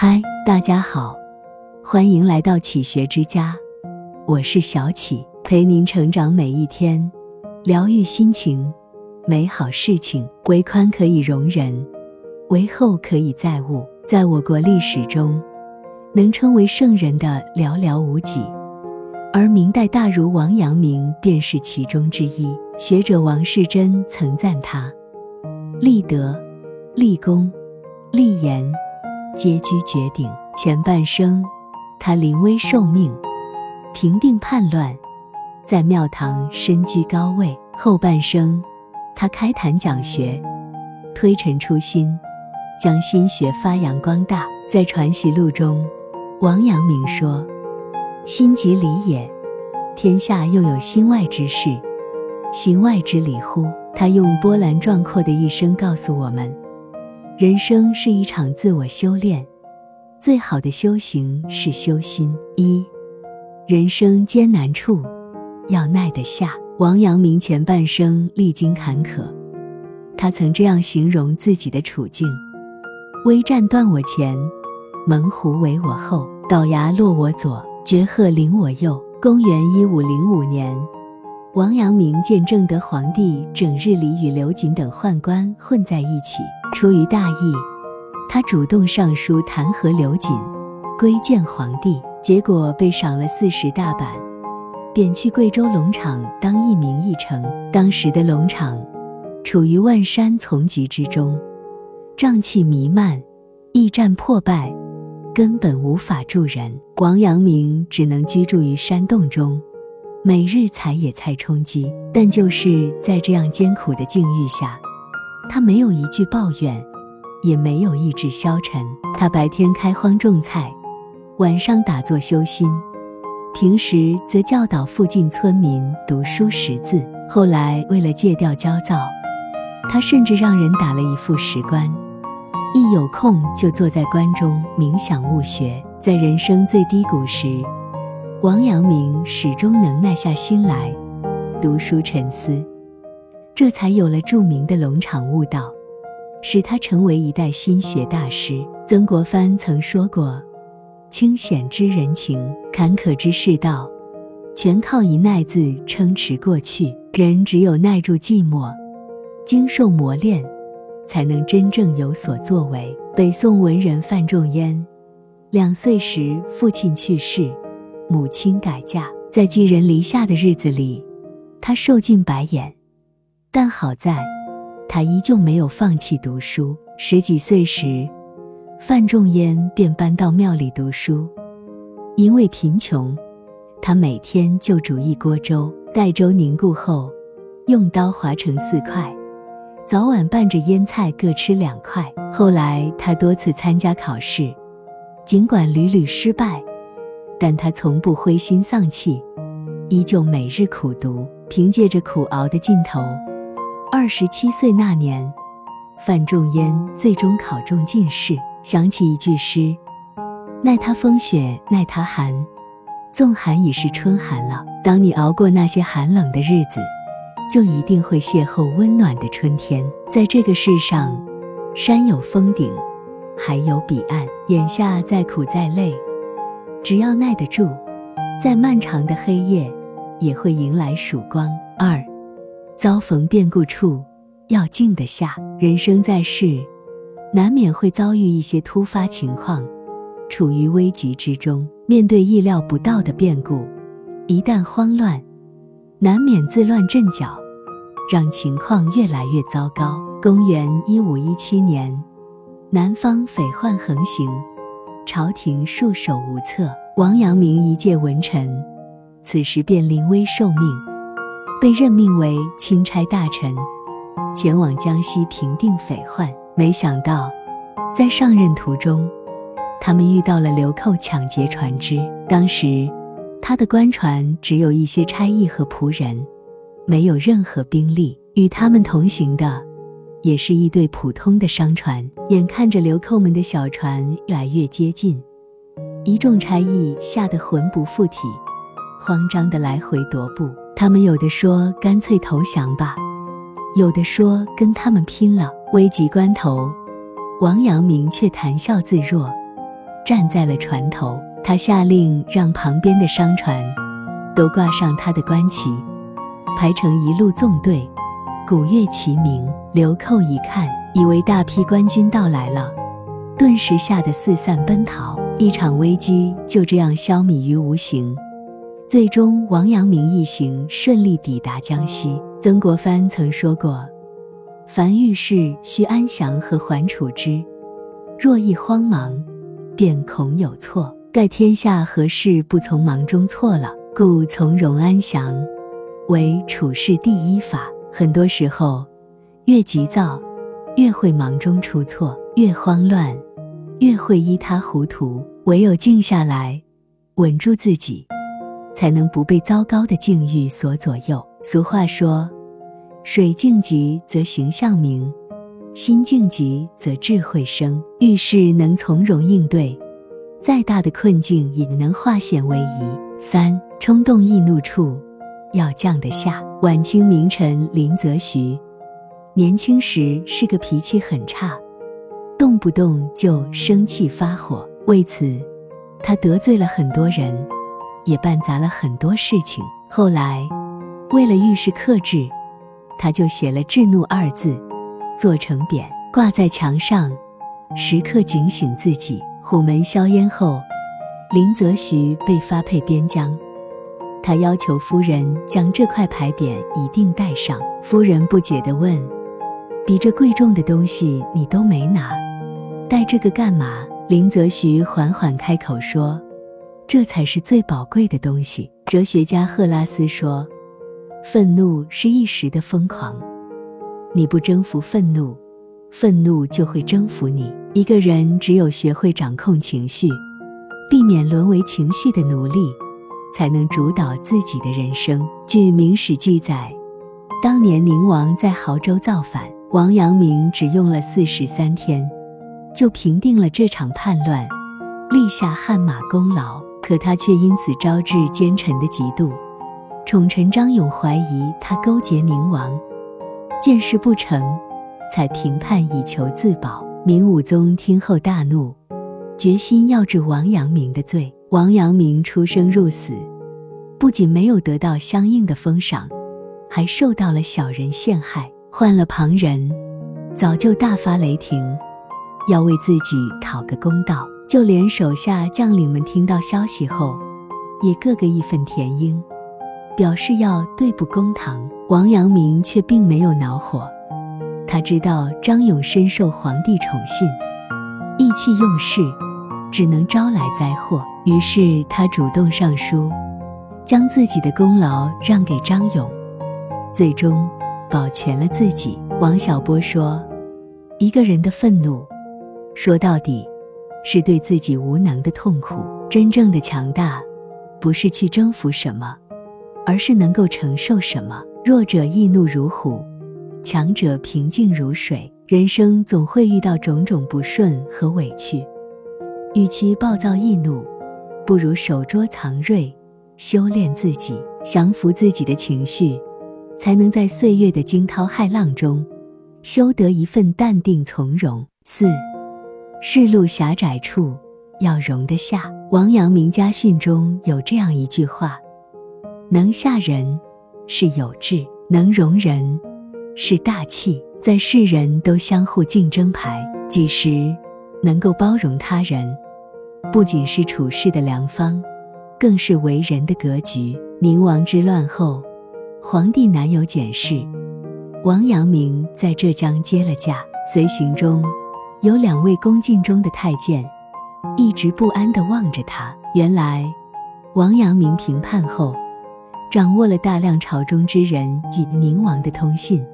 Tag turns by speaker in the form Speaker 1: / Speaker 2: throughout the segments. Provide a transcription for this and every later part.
Speaker 1: 嗨，大家好，欢迎来到启学之家，我是小启，陪您成长每一天，疗愈心情，美好事情。为宽可以容人，为厚可以载物。在我国历史中，能称为圣人的寥寥无几，而明代大儒王阳明便是其中之一。学者王士祯曾赞他：立德、立功、立言。皆居绝顶。前半生，他临危受命，平定叛乱，在庙堂身居高位；后半生，他开坛讲学，推陈出新，将心学发扬光大。在《传习录》中，王阳明说：“心即理也，天下又有心外之事，心外之理乎？”他用波澜壮阔的一生告诉我们。人生是一场自我修炼，最好的修行是修心。一，人生艰难处，要耐得下。王阳明前半生历经坎坷，他曾这样形容自己的处境：危战断我前，猛虎围我后，倒牙落我左，绝壑临我右。公元一五零五年。王阳明见正德皇帝整日里与刘瑾等宦官混在一起，出于大义，他主动上书弹劾刘瑾，归谏皇帝，结果被赏了四十大板，贬去贵州龙场当一名驿丞。当时的龙场处于万山丛集之中，瘴气弥漫，驿站破败，根本无法住人。王阳明只能居住于山洞中。每日采野菜充饥，但就是在这样艰苦的境遇下，他没有一句抱怨，也没有意志消沉。他白天开荒种菜，晚上打坐修心，平时则教导附近村民读书识字。后来为了戒掉焦躁，他甚至让人打了一副石棺，一有空就坐在棺中冥想悟学。在人生最低谷时。王阳明始终能耐下心来读书沉思，这才有了著名的龙场悟道，使他成为一代心学大师。曾国藩曾说过：“清显之人情，坎坷之世道，全靠一耐字撑持过去。人只有耐住寂寞，经受磨练，才能真正有所作为。”北宋文人范仲淹，两岁时父亲去世。母亲改嫁，在寄人篱下的日子里，他受尽白眼，但好在，他依旧没有放弃读书。十几岁时，范仲淹便搬到庙里读书。因为贫穷，他每天就煮一锅粥，待粥凝固后，用刀划成四块，早晚拌着腌菜各吃两块。后来，他多次参加考试，尽管屡屡失败。但他从不灰心丧气，依旧每日苦读。凭借着苦熬的劲头，二十七岁那年，范仲淹最终考中进士。想起一句诗：“耐他风雪，耐他寒，纵寒已是春寒了。”当你熬过那些寒冷的日子，就一定会邂逅温暖的春天。在这个世上，山有峰顶，海有彼岸。眼下再苦再累。只要耐得住，在漫长的黑夜，也会迎来曙光。二，遭逢变故处，要静得下。人生在世，难免会遭遇一些突发情况，处于危急之中，面对意料不到的变故，一旦慌乱，难免自乱阵脚，让情况越来越糟糕。公元一五一七年，南方匪患横行。朝廷束手无策，王阳明一介文臣，此时便临危受命，被任命为钦差大臣，前往江西平定匪患。没想到，在上任途中，他们遇到了流寇抢劫船只。当时，他的官船只有一些差役和仆人，没有任何兵力。与他们同行的。也是一对普通的商船，眼看着流寇们的小船越来越接近，一众差役吓得魂不附体，慌张的来回踱步。他们有的说干脆投降吧，有的说跟他们拼了。危急关头，王阳明却谈笑自若，站在了船头。他下令让旁边的商船都挂上他的官旗，排成一路纵队，鼓乐齐鸣。流寇一看，以为大批官军到来了，顿时吓得四散奔逃，一场危机就这样消弭于无形。最终，王阳明一行顺利抵达江西。曾国藩曾说过：“凡遇事，须安详和缓处之；若一慌忙，便恐有错。盖天下何事不从忙中错了？故从容安详，为处事第一法。很多时候，越急躁，越会忙中出错；越慌乱，越会一塌糊涂。唯有静下来，稳住自己。”才能不被糟糕的境遇所左右。俗话说：“水静极则形象明，心静极则智慧生。”遇事能从容应对，再大的困境也能化险为夷。三冲动易怒处，要降得下。晚清名臣林则徐，年轻时是个脾气很差，动不动就生气发火，为此他得罪了很多人。也办砸了很多事情。后来，为了遇事克制，他就写了“制怒”二字，做成匾挂在墙上，时刻警醒自己。虎门销烟后，林则徐被发配边疆，他要求夫人将这块牌匾一定带上。夫人不解地问：“比这贵重的东西你都没拿，带这个干嘛？”林则徐缓缓开口说。这才是最宝贵的东西。哲学家赫拉斯说：“愤怒是一时的疯狂，你不征服愤怒，愤怒就会征服你。一个人只有学会掌控情绪，避免沦为情绪的奴隶，才能主导自己的人生。”据《明史》记载，当年宁王在亳州造反，王阳明只用了四十三天，就平定了这场叛乱，立下汗马功劳。可他却因此招致奸臣的嫉妒，宠臣张勇怀疑他勾结宁王，见事不成，才平叛以求自保。明武宗听后大怒，决心要治王阳明的罪。王阳明出生入死，不仅没有得到相应的封赏，还受到了小人陷害。换了旁人，早就大发雷霆，要为自己讨个公道。就连手下将领们听到消息后，也个个义愤填膺，表示要对簿公堂。王阳明却并没有恼火，他知道张勇深受皇帝宠信，意气用事，只能招来灾祸。于是他主动上书，将自己的功劳让给张勇，最终保全了自己。王小波说：“一个人的愤怒，说到底。”是对自己无能的痛苦。真正的强大，不是去征服什么，而是能够承受什么。弱者易怒如虎，强者平静如水。人生总会遇到种种不顺和委屈，与其暴躁易怒，不如守拙藏锐，修炼自己，降服自己的情绪，才能在岁月的惊涛骇浪中，修得一份淡定从容。四。世路狭窄处，要容得下。王阳明家训中有这样一句话：“能下人是有志，能容人是大气。”在世人都相互竞争牌，几时能够包容他人，不仅是处事的良方，更是为人的格局。明王之乱后，皇帝南有检视，王阳明在浙江接了驾，随行中。有两位恭敬中的太监，一直不安地望着他。原来，王阳明平叛后，掌握了大量朝中之人与宁王的通信，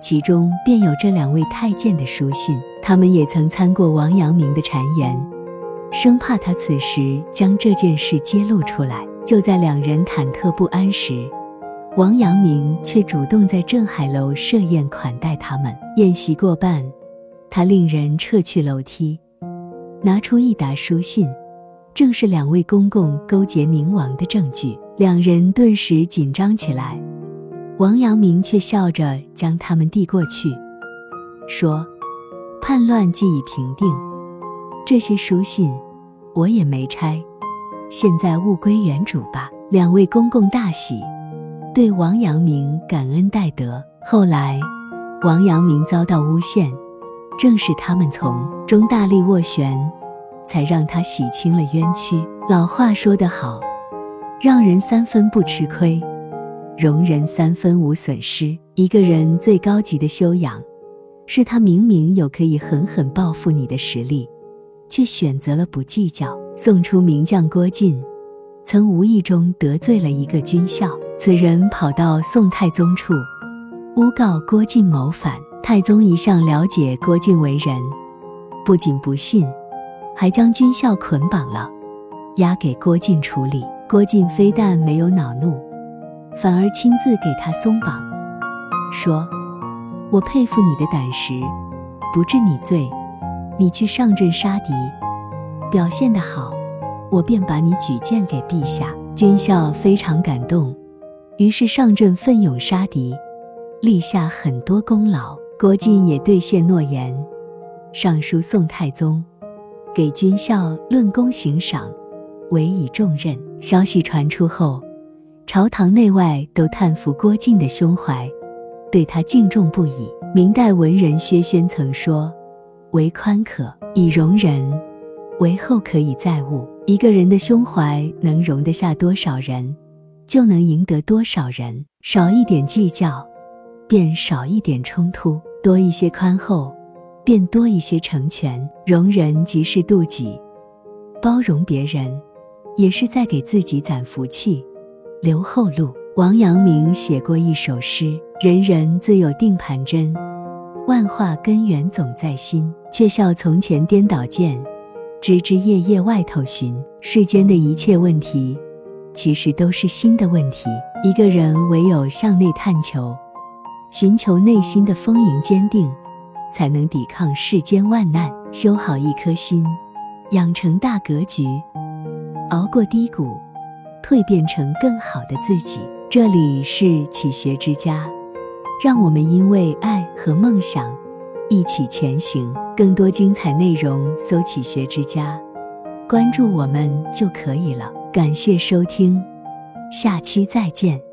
Speaker 1: 其中便有这两位太监的书信。他们也曾参过王阳明的谗言，生怕他此时将这件事揭露出来。就在两人忐忑不安时，王阳明却主动在镇海楼设宴款待他们。宴席过半。他令人撤去楼梯，拿出一沓书信，正是两位公公勾结宁王的证据。两人顿时紧张起来。王阳明却笑着将他们递过去，说：“叛乱既已平定，这些书信我也没拆，现在物归原主吧。两位公公大喜，对王阳明感恩戴德。后来，王阳明遭到诬陷，正是他们从中大力斡旋，才让他洗清了冤屈。老话说得好，让人三分不吃亏，容人三分无损失。一个人最高级的修养，是他明明有可以狠狠报复你的实力，却选择了不计较。宋初名将郭靖。曾无意中得罪了一个军校，此人跑到宋太宗处，诬告郭靖谋反。太宗一向了解郭靖为人，不仅不信，还将军校捆绑了，押给郭靖处理。郭靖非但没有恼怒，反而亲自给他松绑，说：“我佩服你的胆识，不治你罪，你去上阵杀敌，表现得好。”我便把你举荐给陛下。军校非常感动，于是上阵奋勇杀敌，立下很多功劳。郭靖也兑现诺言，上书宋太宗，给军校论功行赏，委以重任。消息传出后，朝堂内外都叹服郭靖的胸怀，对他敬重不已。明代文人薛轩曾说：“为宽可以容人，为厚可以载物。”一个人的胸怀能容得下多少人，就能赢得多少人。少一点计较，便少一点冲突；多一些宽厚，便多一些成全。容人即是妒己，包容别人，也是在给自己攒福气，留后路。王阳明写过一首诗：“人人自有定盘针，万化根源总在心。却笑从前颠倒见。”枝枝叶叶外头寻，世间的一切问题，其实都是心的问题。一个人唯有向内探求，寻求内心的丰盈坚定，才能抵抗世间万难。修好一颗心，养成大格局，熬过低谷，蜕变成更好的自己。这里是启学之家，让我们因为爱和梦想。一起前行，更多精彩内容搜“启学之家”，关注我们就可以了。感谢收听，下期再见。